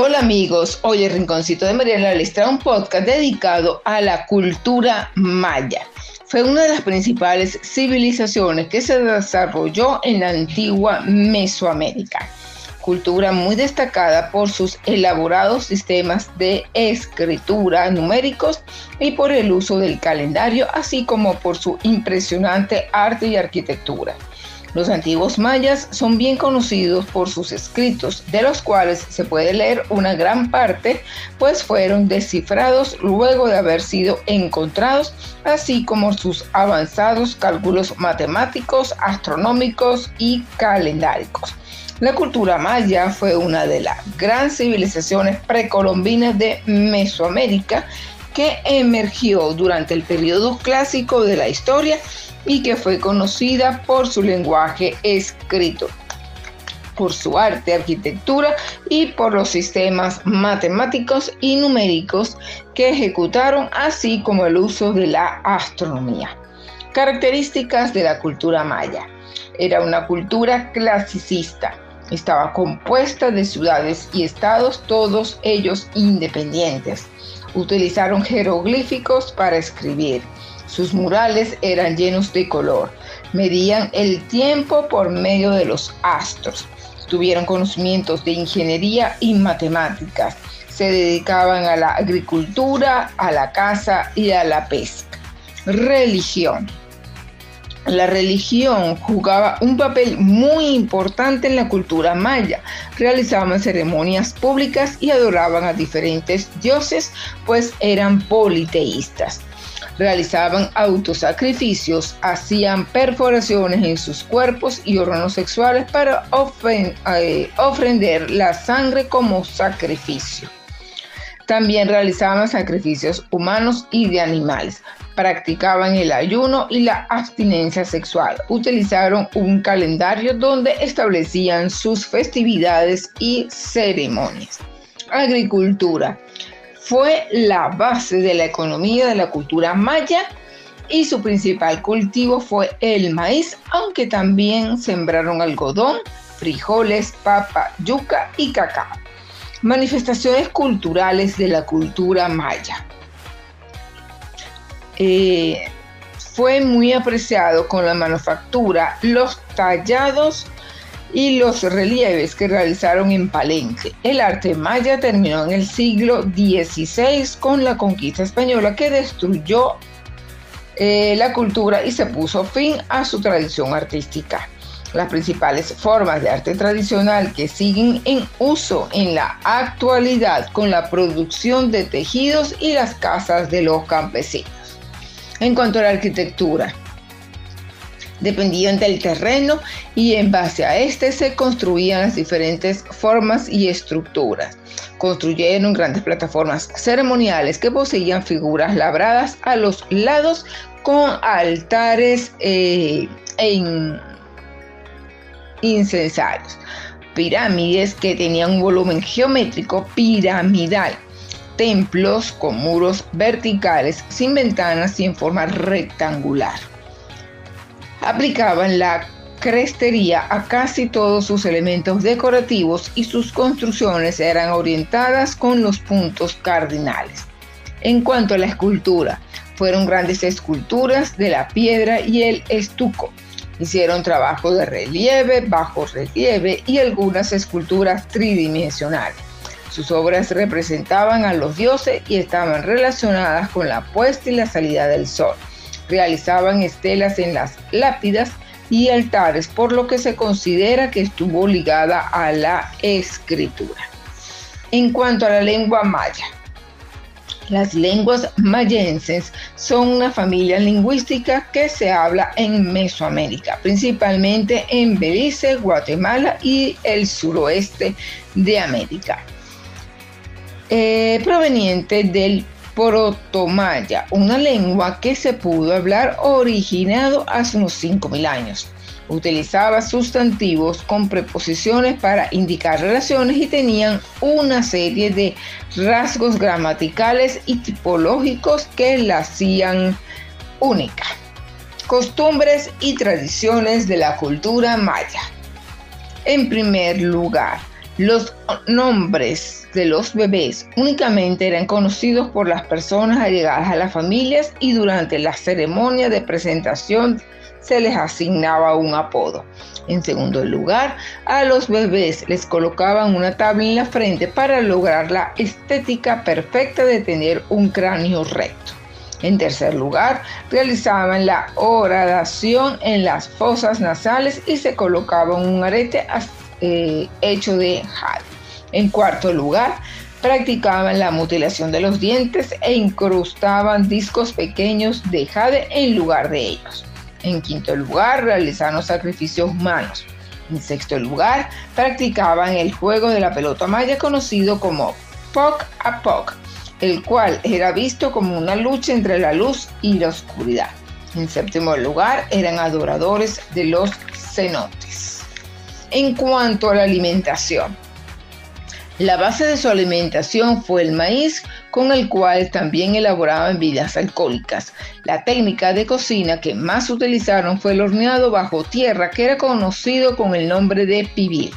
Hola amigos, hoy el Rinconcito de Mariela les trae un podcast dedicado a la cultura maya. Fue una de las principales civilizaciones que se desarrolló en la antigua Mesoamérica. Cultura muy destacada por sus elaborados sistemas de escritura numéricos y por el uso del calendario, así como por su impresionante arte y arquitectura. Los antiguos mayas son bien conocidos por sus escritos, de los cuales se puede leer una gran parte, pues fueron descifrados luego de haber sido encontrados, así como sus avanzados cálculos matemáticos, astronómicos y calendáricos. La cultura maya fue una de las grandes civilizaciones precolombinas de Mesoamérica que emergió durante el periodo clásico de la historia y que fue conocida por su lenguaje escrito, por su arte, arquitectura y por los sistemas matemáticos y numéricos que ejecutaron, así como el uso de la astronomía. Características de la cultura maya. Era una cultura clasicista. Estaba compuesta de ciudades y estados, todos ellos independientes. Utilizaron jeroglíficos para escribir sus murales eran llenos de color. Medían el tiempo por medio de los astros. Tuvieron conocimientos de ingeniería y matemáticas. Se dedicaban a la agricultura, a la caza y a la pesca. Religión. La religión jugaba un papel muy importante en la cultura maya. Realizaban ceremonias públicas y adoraban a diferentes dioses, pues eran politeístas realizaban autosacrificios, hacían perforaciones en sus cuerpos y órganos sexuales para eh, ofrender la sangre como sacrificio. También realizaban sacrificios humanos y de animales. Practicaban el ayuno y la abstinencia sexual. Utilizaron un calendario donde establecían sus festividades y ceremonias. Agricultura fue la base de la economía de la cultura maya y su principal cultivo fue el maíz, aunque también sembraron algodón, frijoles, papa, yuca y cacao. Manifestaciones culturales de la cultura maya. Eh, fue muy apreciado con la manufactura, los tallados y los relieves que realizaron en Palenque. El arte maya terminó en el siglo XVI con la conquista española que destruyó eh, la cultura y se puso fin a su tradición artística. Las principales formas de arte tradicional que siguen en uso en la actualidad con la producción de tejidos y las casas de los campesinos. En cuanto a la arquitectura, dependían del terreno y en base a este se construían las diferentes formas y estructuras. Construyeron grandes plataformas ceremoniales que poseían figuras labradas a los lados con altares e incensarios. Pirámides que tenían un volumen geométrico piramidal templos con muros verticales sin ventanas y en forma rectangular aplicaban la crestería a casi todos sus elementos decorativos y sus construcciones eran orientadas con los puntos cardinales. En cuanto a la escultura, fueron grandes esculturas de la piedra y el estuco. Hicieron trabajo de relieve, bajo relieve y algunas esculturas tridimensionales. Sus obras representaban a los dioses y estaban relacionadas con la puesta y la salida del sol realizaban estelas en las lápidas y altares, por lo que se considera que estuvo ligada a la escritura. En cuanto a la lengua maya, las lenguas mayenses son una familia lingüística que se habla en Mesoamérica, principalmente en Belice, Guatemala y el suroeste de América. Eh, proveniente del protomaya, una lengua que se pudo hablar originado hace unos 5.000 años. Utilizaba sustantivos con preposiciones para indicar relaciones y tenían una serie de rasgos gramaticales y tipológicos que la hacían única. Costumbres y tradiciones de la cultura maya. En primer lugar, Los nombres de los bebés únicamente eran conocidos por las personas allegadas a las familias y durante la ceremonia de presentación se les asignaba un apodo. En segundo lugar, a los bebés les colocaban una tabla en la frente para lograr la estética perfecta de tener un cráneo recto. En tercer lugar, realizaban la horadación en las fosas nasales y se colocaban un arete eh, hecho de jade. En cuarto lugar, practicaban la mutilación de los dientes e incrustaban discos pequeños de jade en lugar de ellos. En quinto lugar, realizaron sacrificios humanos. En sexto lugar, practicaban el juego de la pelota maya conocido como Poc a Poc, el cual era visto como una lucha entre la luz y la oscuridad. En séptimo lugar, eran adoradores de los cenotes. En cuanto a la alimentación, la base de su alimentación fue el maíz, con el cual también elaboraban bebidas alcohólicas. La técnica de cocina que más utilizaron fue el horneado bajo tierra, que era conocido con el nombre de pibir.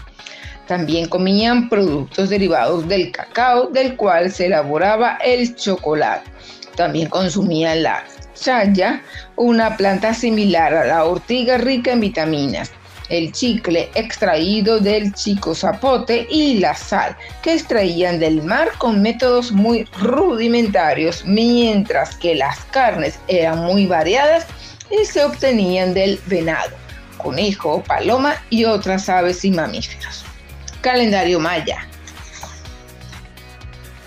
También comían productos derivados del cacao, del cual se elaboraba el chocolate. También consumían la chaya, una planta similar a la ortiga rica en vitaminas el chicle extraído del chico zapote y la sal que extraían del mar con métodos muy rudimentarios, mientras que las carnes eran muy variadas y se obtenían del venado, conejo, paloma y otras aves y mamíferos. Calendario maya.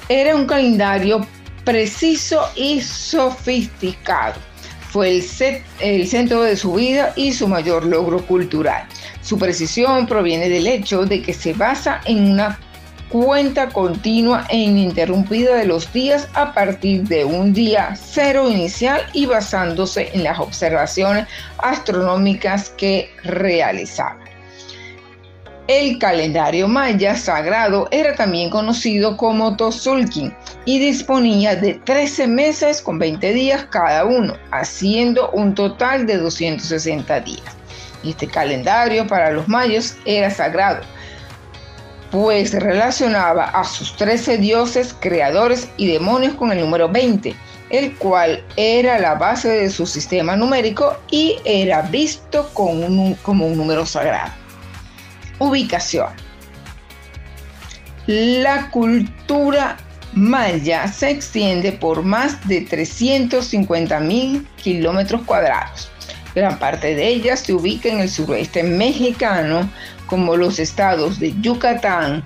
Era un calendario preciso y sofisticado fue el, el centro de su vida y su mayor logro cultural. Su precisión proviene del hecho de que se basa en una cuenta continua e ininterrumpida de los días a partir de un día cero inicial y basándose en las observaciones astronómicas que realizaba. El calendario maya sagrado era también conocido como Tozulkin y disponía de 13 meses con 20 días cada uno, haciendo un total de 260 días. Este calendario para los mayos era sagrado, pues relacionaba a sus 13 dioses, creadores y demonios con el número 20, el cual era la base de su sistema numérico y era visto como un número sagrado. Ubicación. La cultura maya se extiende por más de 350 mil kilómetros cuadrados. Gran parte de ella se ubica en el suroeste mexicano, como los estados de Yucatán,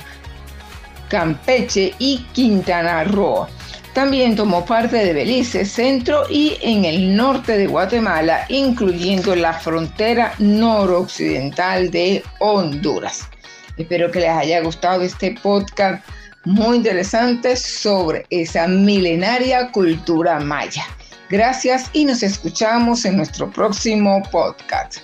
Campeche y Quintana Roo. También tomó parte de Belice, centro y en el norte de Guatemala, incluyendo la frontera noroccidental de Honduras. Espero que les haya gustado este podcast muy interesante sobre esa milenaria cultura maya. Gracias y nos escuchamos en nuestro próximo podcast.